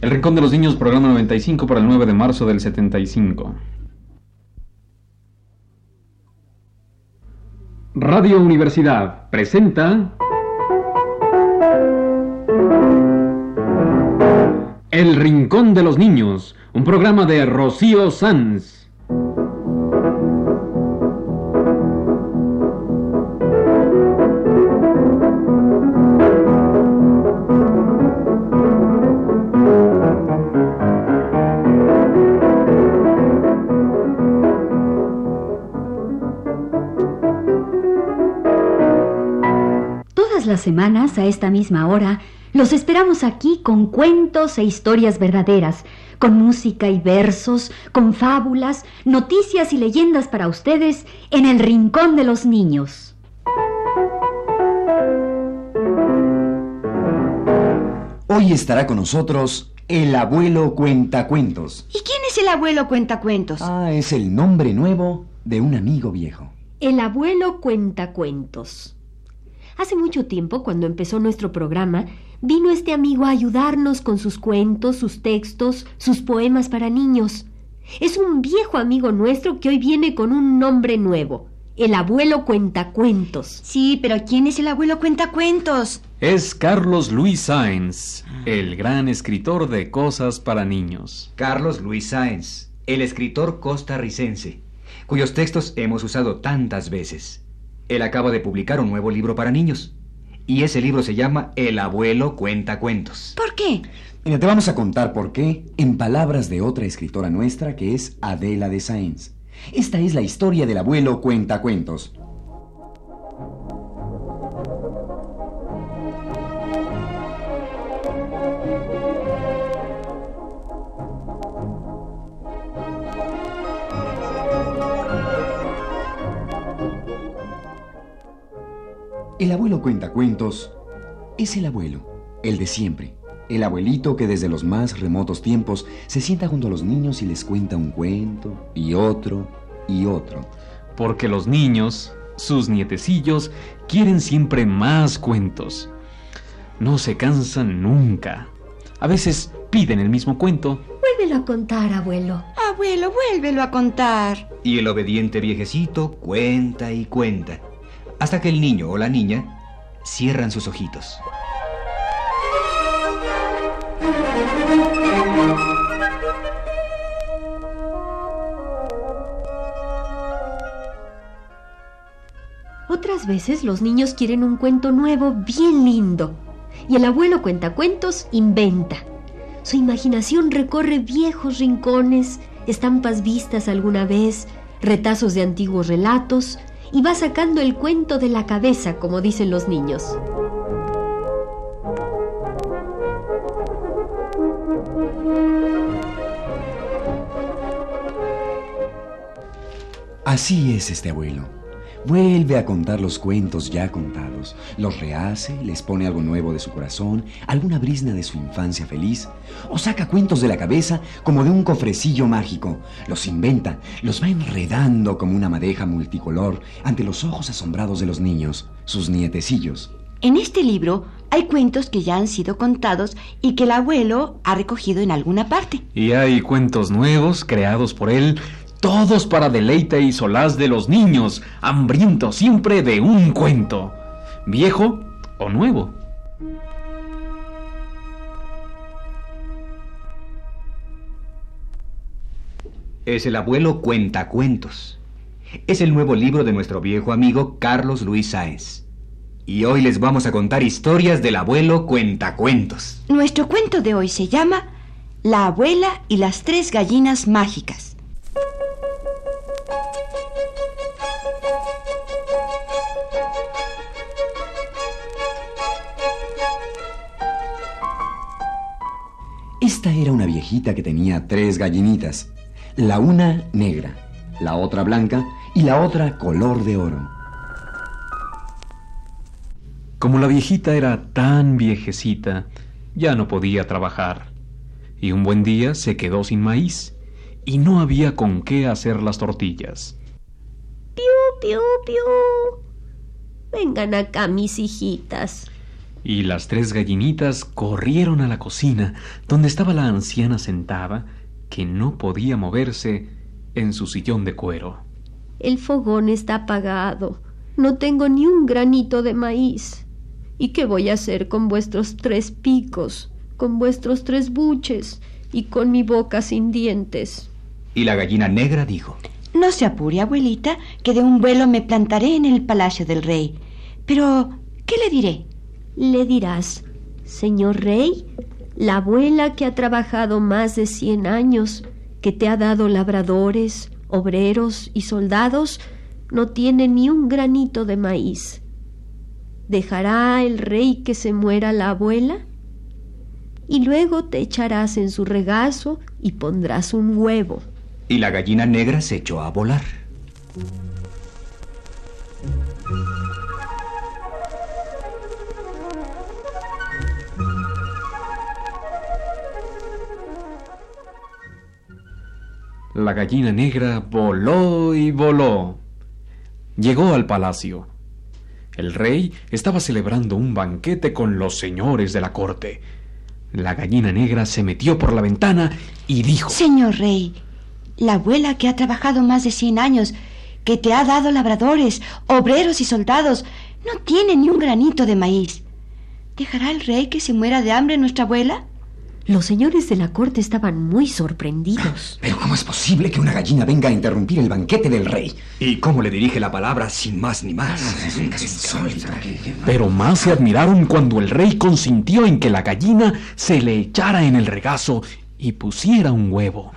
El Rincón de los Niños, programa 95 para el 9 de marzo del 75. Radio Universidad presenta El Rincón de los Niños, un programa de Rocío Sanz. Semanas, a esta misma hora, los esperamos aquí con cuentos e historias verdaderas, con música y versos, con fábulas, noticias y leyendas para ustedes en el Rincón de los Niños. Hoy estará con nosotros el abuelo Cuentacuentos. ¿Y quién es el abuelo cuentacuentos? Ah, es el nombre nuevo de un amigo viejo. El abuelo cuenta cuentos. Hace mucho tiempo, cuando empezó nuestro programa, vino este amigo a ayudarnos con sus cuentos, sus textos, sus poemas para niños. Es un viejo amigo nuestro que hoy viene con un nombre nuevo. El abuelo cuentacuentos. Sí, pero ¿quién es el abuelo cuentacuentos? Es Carlos Luis Sáenz, el gran escritor de cosas para niños. Carlos Luis Sáenz, el escritor costarricense, cuyos textos hemos usado tantas veces. Él acaba de publicar un nuevo libro para niños. Y ese libro se llama El abuelo cuenta cuentos. ¿Por qué? Mira, te vamos a contar por qué en palabras de otra escritora nuestra que es Adela de Sáenz. Esta es la historia del abuelo Cuentacuentos. El abuelo Cuentacuentos es el abuelo, el de siempre. El abuelito que desde los más remotos tiempos se sienta junto a los niños y les cuenta un cuento y otro y otro. Porque los niños, sus nietecillos, quieren siempre más cuentos. No se cansan nunca. A veces piden el mismo cuento Vuélvelo a contar, abuelo. Abuelo, vuélvelo a contar. Y el obediente viejecito cuenta y cuenta, hasta que el niño o la niña cierran sus ojitos. Otras veces los niños quieren un cuento nuevo bien lindo. Y el abuelo cuenta cuentos inventa. Su imaginación recorre viejos rincones, estampas vistas alguna vez, retazos de antiguos relatos, y va sacando el cuento de la cabeza, como dicen los niños. Así es este abuelo. Vuelve a contar los cuentos ya contados, los rehace, les pone algo nuevo de su corazón, alguna brisna de su infancia feliz, o saca cuentos de la cabeza como de un cofrecillo mágico, los inventa, los va enredando como una madeja multicolor ante los ojos asombrados de los niños, sus nietecillos. En este libro hay cuentos que ya han sido contados y que el abuelo ha recogido en alguna parte. y hay cuentos nuevos creados por él, todos para deleite y solaz de los niños, hambrientos siempre de un cuento, viejo o nuevo. Es el abuelo cuenta cuentos. Es el nuevo libro de nuestro viejo amigo Carlos Luis Sáenz. Y hoy les vamos a contar historias del abuelo cuentacuentos. Nuestro cuento de hoy se llama La abuela y las tres gallinas mágicas. Esta era una viejita que tenía tres gallinitas, la una negra, la otra blanca y la otra color de oro. Como la viejita era tan viejecita, ya no podía trabajar. Y un buen día se quedó sin maíz y no había con qué hacer las tortillas. Piu, piu, piu. Vengan acá, mis hijitas. Y las tres gallinitas corrieron a la cocina, donde estaba la anciana sentada, que no podía moverse en su sillón de cuero. El fogón está apagado. No tengo ni un granito de maíz. ¿Y qué voy a hacer con vuestros tres picos, con vuestros tres buches y con mi boca sin dientes? Y la gallina negra dijo, No se apure, abuelita, que de un vuelo me plantaré en el palacio del rey. Pero, ¿qué le diré? Le dirás, Señor rey, la abuela que ha trabajado más de cien años, que te ha dado labradores, obreros y soldados, no tiene ni un granito de maíz. ¿Dejará el rey que se muera la abuela? Y luego te echarás en su regazo y pondrás un huevo. y la gallina negra se echó a volar. La gallina negra voló y voló. Llegó al palacio. El rey estaba celebrando un banquete con los señores de la corte. La gallina negra se metió por la ventana y dijo... Señor rey, la abuela que ha trabajado más de cien años, que te ha dado labradores, obreros y soldados, no tiene ni un granito de maíz. ¿Dejará el rey que se muera de hambre nuestra abuela? Los señores de la corte estaban muy sorprendidos. Pero ¿cómo es posible que una gallina venga a interrumpir el banquete del rey? ¿Y cómo le dirige la palabra sin más ni más? Pero más se admiraron cuando el rey consintió en que la gallina se le echara en el regazo y pusiera un huevo.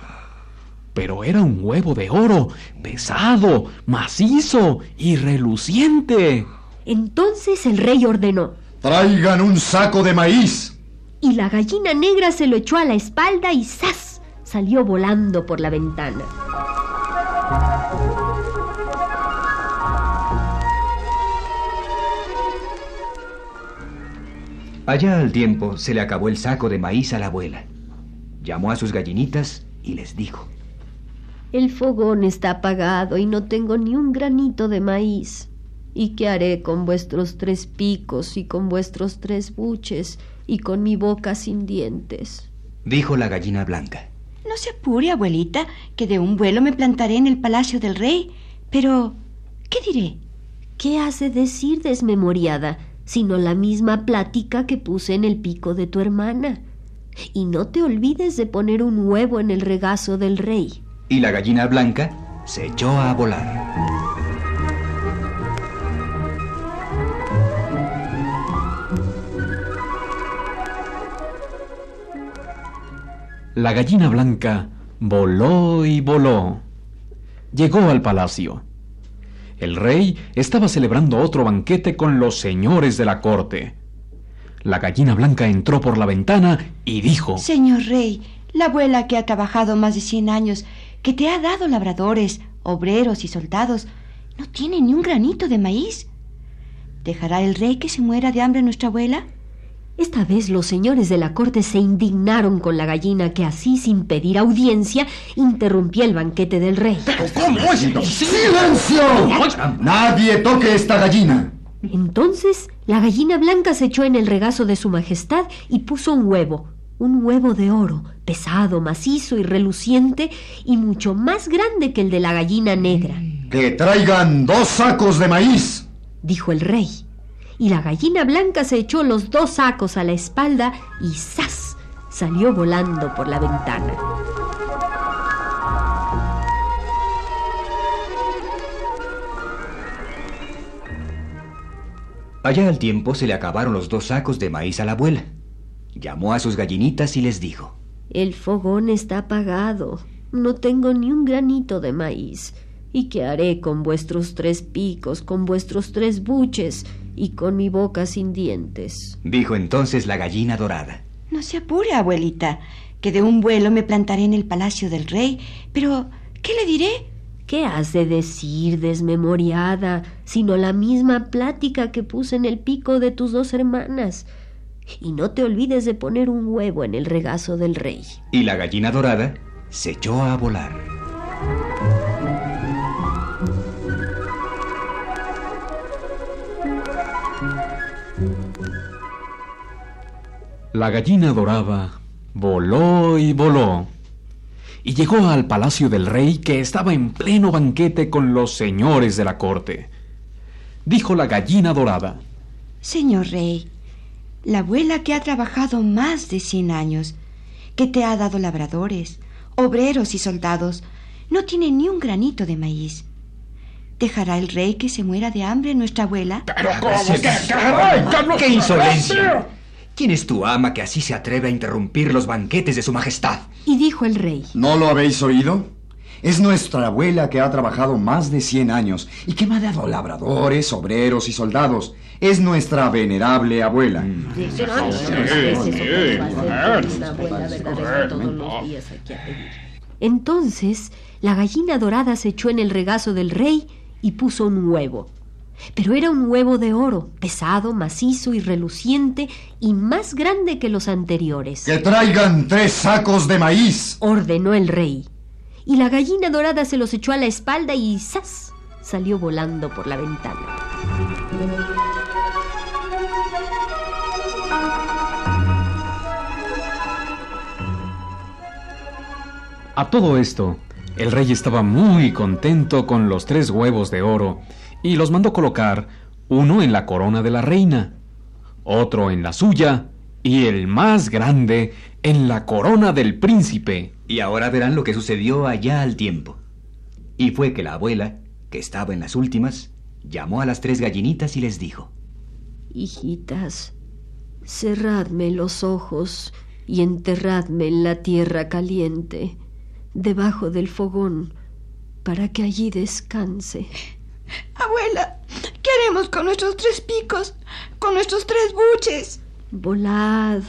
Pero era un huevo de oro, pesado, macizo y reluciente. Entonces el rey ordenó, Traigan un saco de maíz. Y la gallina negra se lo echó a la espalda y ¡zas! salió volando por la ventana. Allá al tiempo se le acabó el saco de maíz a la abuela. Llamó a sus gallinitas y les dijo, El fogón está apagado y no tengo ni un granito de maíz. ¿Y qué haré con vuestros tres picos y con vuestros tres buches y con mi boca sin dientes? dijo la gallina blanca. No se apure, abuelita, que de un vuelo me plantaré en el palacio del rey. Pero, ¿qué diré? ¿Qué has de decir, desmemoriada, sino la misma plática que puse en el pico de tu hermana? Y no te olvides de poner un huevo en el regazo del rey. Y la gallina blanca se echó a volar. La gallina blanca voló y voló. Llegó al palacio. El rey estaba celebrando otro banquete con los señores de la corte. La gallina blanca entró por la ventana y dijo... Señor rey, la abuela que ha trabajado más de cien años, que te ha dado labradores, obreros y soldados, no tiene ni un granito de maíz. ¿Dejará el rey que se muera de hambre nuestra abuela? Esta vez los señores de la corte se indignaron con la gallina que así, sin pedir audiencia, interrumpía el banquete del rey. ¿Cómo es? ¡Silencio! Nadie toque esta gallina. Entonces la gallina blanca se echó en el regazo de su majestad y puso un huevo, un huevo de oro, pesado, macizo y reluciente, y mucho más grande que el de la gallina negra, Que traigan dos sacos de maíz. dijo el rey. Y la gallina blanca se echó los dos sacos a la espalda y ¡zas! salió volando por la ventana. Allá al tiempo se le acabaron los dos sacos de maíz a la abuela. Llamó a sus gallinitas y les dijo, El fogón está apagado. No tengo ni un granito de maíz. ¿Y qué haré con vuestros tres picos, con vuestros tres buches y con mi boca sin dientes? dijo entonces la gallina dorada. No se apure, abuelita, que de un vuelo me plantaré en el palacio del rey. Pero, ¿qué le diré? ¿Qué has de decir, desmemoriada, sino la misma plática que puse en el pico de tus dos hermanas? Y no te olvides de poner un huevo en el regazo del rey. Y la gallina dorada se echó a volar. La gallina dorada voló y voló y llegó al palacio del rey que estaba en pleno banquete con los señores de la corte. Dijo la gallina dorada. Señor rey, la abuela que ha trabajado más de cien años, que te ha dado labradores, obreros y soldados, no tiene ni un granito de maíz. ¿Dejará el rey que se muera de hambre nuestra abuela? ¿Pero cómo? ¡Qué insolencia! ¿Quién es tu ama que así se atreve a interrumpir los banquetes de su majestad? Y dijo el rey. ¿No lo habéis oído? Es nuestra abuela que ha trabajado más de cien años y que me ha dado labradores, obreros y soldados. Es nuestra venerable abuela. Entonces la gallina dorada se echó en el regazo del rey y puso un huevo. Pero era un huevo de oro, pesado, macizo y reluciente, y más grande que los anteriores. ¡Que traigan tres sacos de maíz! ordenó el rey. Y la gallina dorada se los echó a la espalda y ¡zas! salió volando por la ventana. A todo esto, el rey estaba muy contento con los tres huevos de oro y los mandó colocar uno en la corona de la reina, otro en la suya y el más grande en la corona del príncipe. Y ahora verán lo que sucedió allá al tiempo. Y fue que la abuela, que estaba en las últimas, llamó a las tres gallinitas y les dijo, Hijitas, cerradme los ojos y enterradme en la tierra caliente debajo del fogón para que allí descanse. Abuela, ¿qué haremos con nuestros tres picos? Con nuestros tres buches. Volad,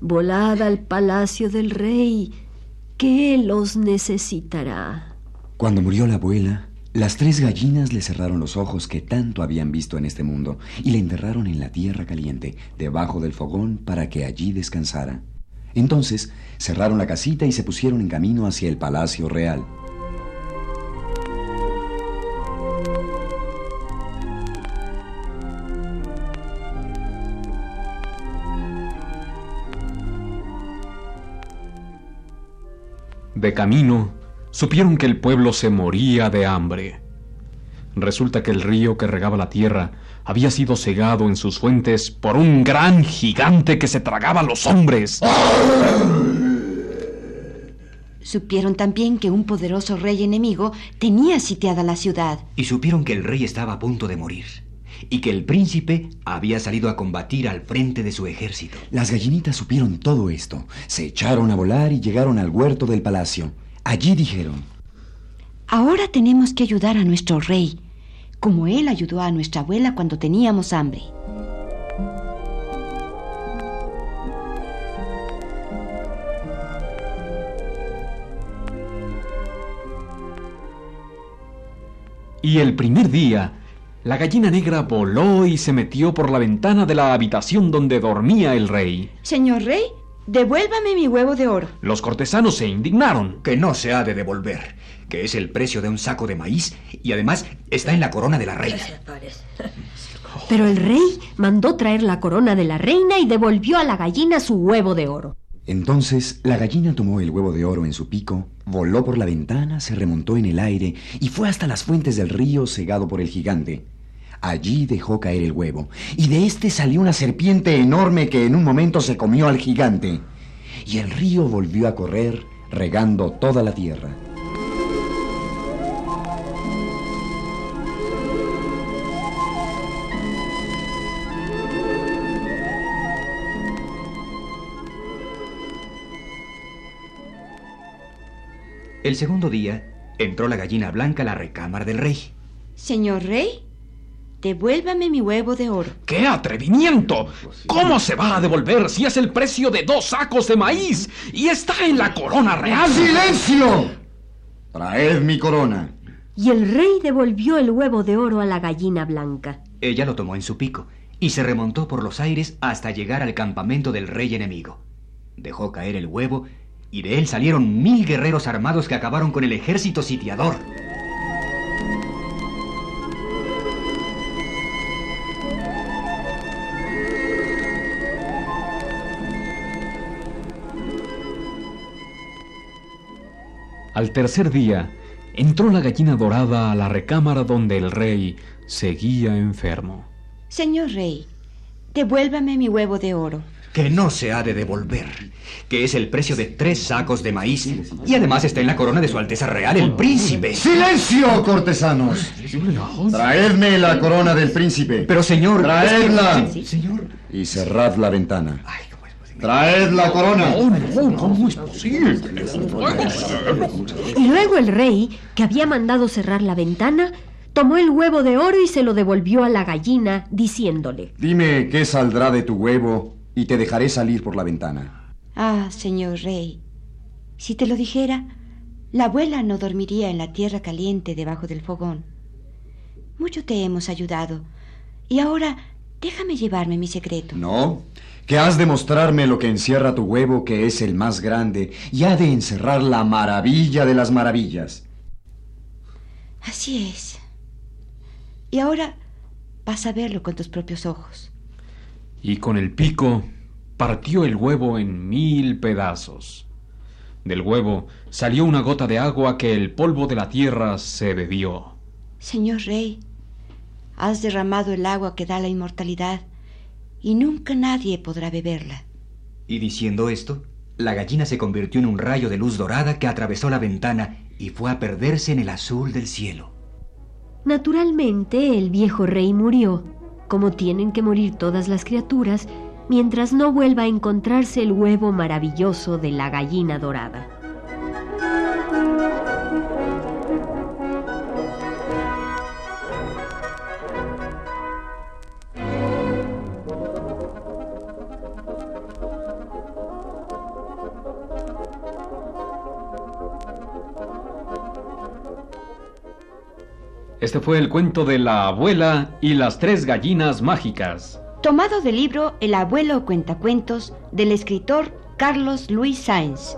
volad al palacio del rey, que él os necesitará. Cuando murió la abuela, las tres gallinas le cerraron los ojos que tanto habían visto en este mundo y le enterraron en la tierra caliente, debajo del fogón, para que allí descansara. Entonces cerraron la casita y se pusieron en camino hacia el palacio real. De camino, supieron que el pueblo se moría de hambre. Resulta que el río que regaba la tierra había sido cegado en sus fuentes por un gran gigante que se tragaba a los hombres. Supieron también que un poderoso rey enemigo tenía sitiada la ciudad. Y supieron que el rey estaba a punto de morir. Y que el príncipe había salido a combatir al frente de su ejército. Las gallinitas supieron todo esto. Se echaron a volar y llegaron al huerto del palacio. Allí dijeron, Ahora tenemos que ayudar a nuestro rey, como él ayudó a nuestra abuela cuando teníamos hambre. Y el primer día, la gallina negra voló y se metió por la ventana de la habitación donde dormía el rey. Señor rey, devuélvame mi huevo de oro. Los cortesanos se indignaron. Que no se ha de devolver, que es el precio de un saco de maíz y además está en la corona de la reina. Pero el rey mandó traer la corona de la reina y devolvió a la gallina su huevo de oro. Entonces la gallina tomó el huevo de oro en su pico, voló por la ventana, se remontó en el aire y fue hasta las fuentes del río cegado por el gigante. Allí dejó caer el huevo, y de éste salió una serpiente enorme que en un momento se comió al gigante. Y el río volvió a correr, regando toda la tierra. El segundo día entró la gallina blanca a la recámara del rey. Señor rey, devuélvame mi huevo de oro. ¡Qué atrevimiento! ¿Cómo se va a devolver si es el precio de dos sacos de maíz y está en la corona real? ¡Silencio! Traed mi corona. Y el rey devolvió el huevo de oro a la gallina blanca. Ella lo tomó en su pico y se remontó por los aires hasta llegar al campamento del rey enemigo. Dejó caer el huevo y de él salieron mil guerreros armados que acabaron con el ejército sitiador. Al tercer día, entró la gallina dorada a la recámara donde el rey seguía enfermo. Señor rey, devuélvame mi huevo de oro. Que no se ha de devolver, que es el precio de tres sacos de maíz y además está en la corona de su Alteza Real, el príncipe. ¡Silencio, cortesanos! Traedme la corona del príncipe. Pero señor... Traedla. señor... Y cerrad la ventana. Ay. Traed la corona. ¿Cómo es posible? Y luego el rey, que había mandado cerrar la ventana, tomó el huevo de oro y se lo devolvió a la gallina, diciéndole, Dime qué saldrá de tu huevo y te dejaré salir por la ventana. Ah, señor rey, si te lo dijera, la abuela no dormiría en la tierra caliente debajo del fogón. Mucho te hemos ayudado, y ahora déjame llevarme mi secreto. No, que has de mostrarme lo que encierra tu huevo, que es el más grande, y ha de encerrar la maravilla de las maravillas. Así es. Y ahora vas a verlo con tus propios ojos. Y con el pico partió el huevo en mil pedazos. Del huevo salió una gota de agua que el polvo de la tierra se bebió. Señor rey, has derramado el agua que da la inmortalidad, y nunca nadie podrá beberla. Y diciendo esto, la gallina se convirtió en un rayo de luz dorada que atravesó la ventana y fue a perderse en el azul del cielo. Naturalmente, el viejo rey murió, como tienen que morir todas las criaturas, mientras no vuelva a encontrarse el huevo maravilloso de la gallina dorada. Este fue el cuento de la abuela y las tres gallinas mágicas. Tomado del libro El abuelo cuentacuentos del escritor Carlos Luis Sáenz.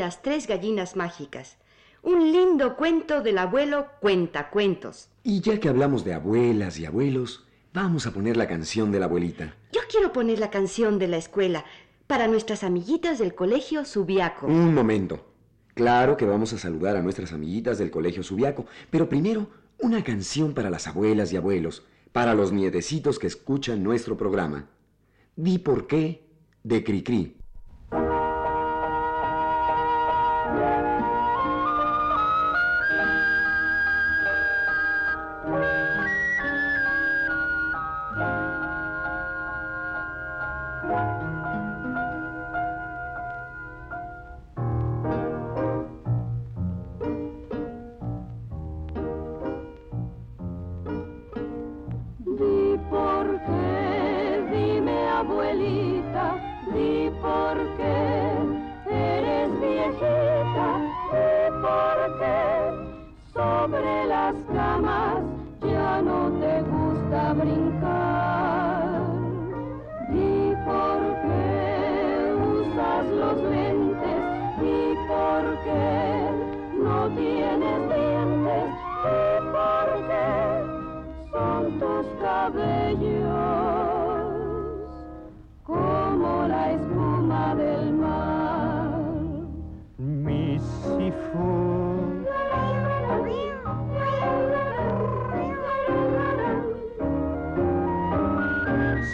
Las tres gallinas mágicas. Un lindo cuento del abuelo cuentacuentos. Y ya que hablamos de abuelas y abuelos, vamos a poner la canción de la abuelita. Yo quiero poner la canción de la escuela para nuestras amiguitas del colegio Subiaco. Un momento. Claro que vamos a saludar a nuestras amiguitas del Colegio Subiaco, pero primero una canción para las abuelas y abuelos, para los nietecitos que escuchan nuestro programa. Di por qué de Cricri.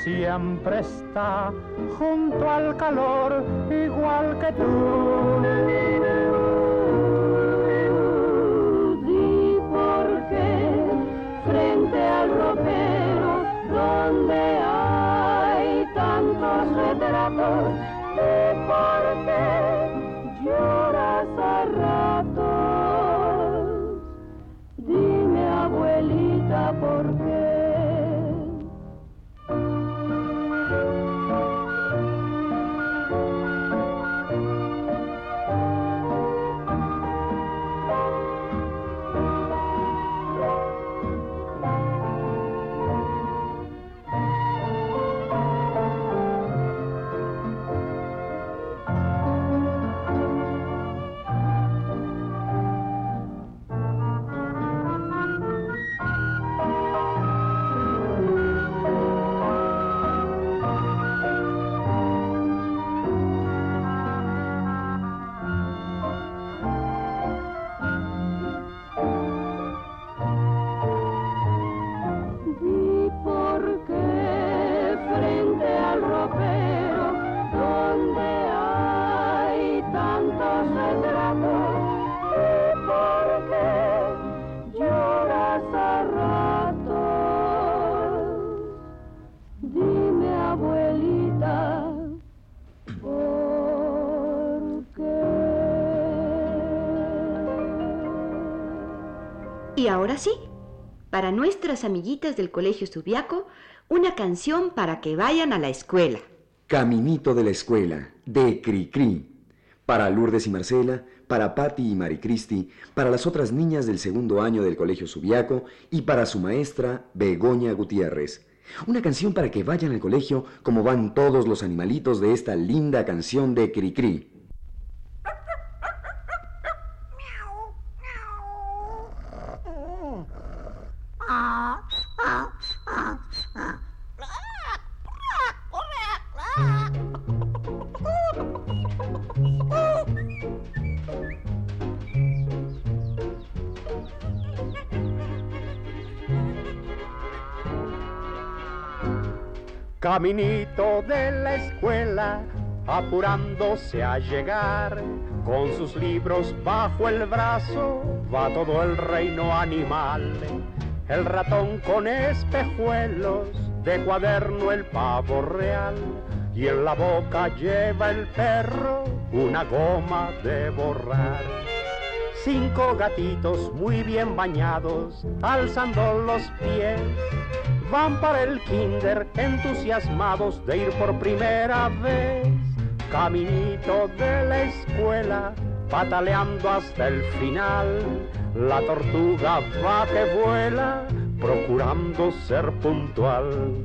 Siempre está junto al calor igual que tú. Di por qué frente al ropero donde hay tantos retratos, Y ahora sí, para nuestras amiguitas del Colegio Subiaco, una canción para que vayan a la escuela. Caminito de la escuela, de Cricri. Para Lourdes y Marcela, para Patti y Maricristi, para las otras niñas del segundo año del Colegio Subiaco y para su maestra Begoña Gutiérrez. Una canción para que vayan al colegio como van todos los animalitos de esta linda canción de Cricri. Caminito de la escuela, apurándose a llegar, con sus libros bajo el brazo, va todo el reino animal. El ratón con espejuelos, de cuaderno el pavo real, y en la boca lleva el perro una goma de borrar. Cinco gatitos muy bien bañados, alzando los pies, van para el kinder entusiasmados de ir por primera vez. Caminito de la escuela, pataleando hasta el final. La tortuga va que vuela, procurando ser puntual.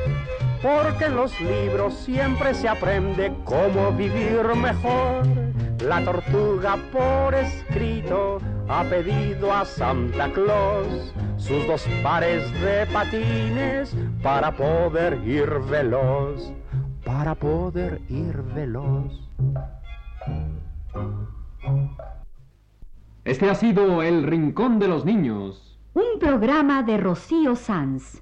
porque en los libros siempre se aprende cómo vivir mejor. La tortuga por escrito ha pedido a Santa Claus sus dos pares de patines para poder ir veloz, para poder ir veloz. Este ha sido El Rincón de los Niños. Un programa de Rocío Sanz.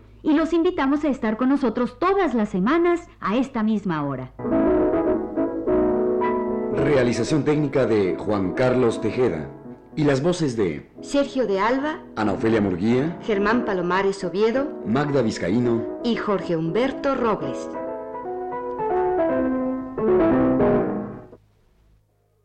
y los invitamos a estar con nosotros todas las semanas a esta misma hora. Realización técnica de Juan Carlos Tejeda. Y las voces de Sergio de Alba, Ana Ofelia Murguía, Germán Palomares Oviedo Magda Vizcaíno y Jorge Humberto Robles.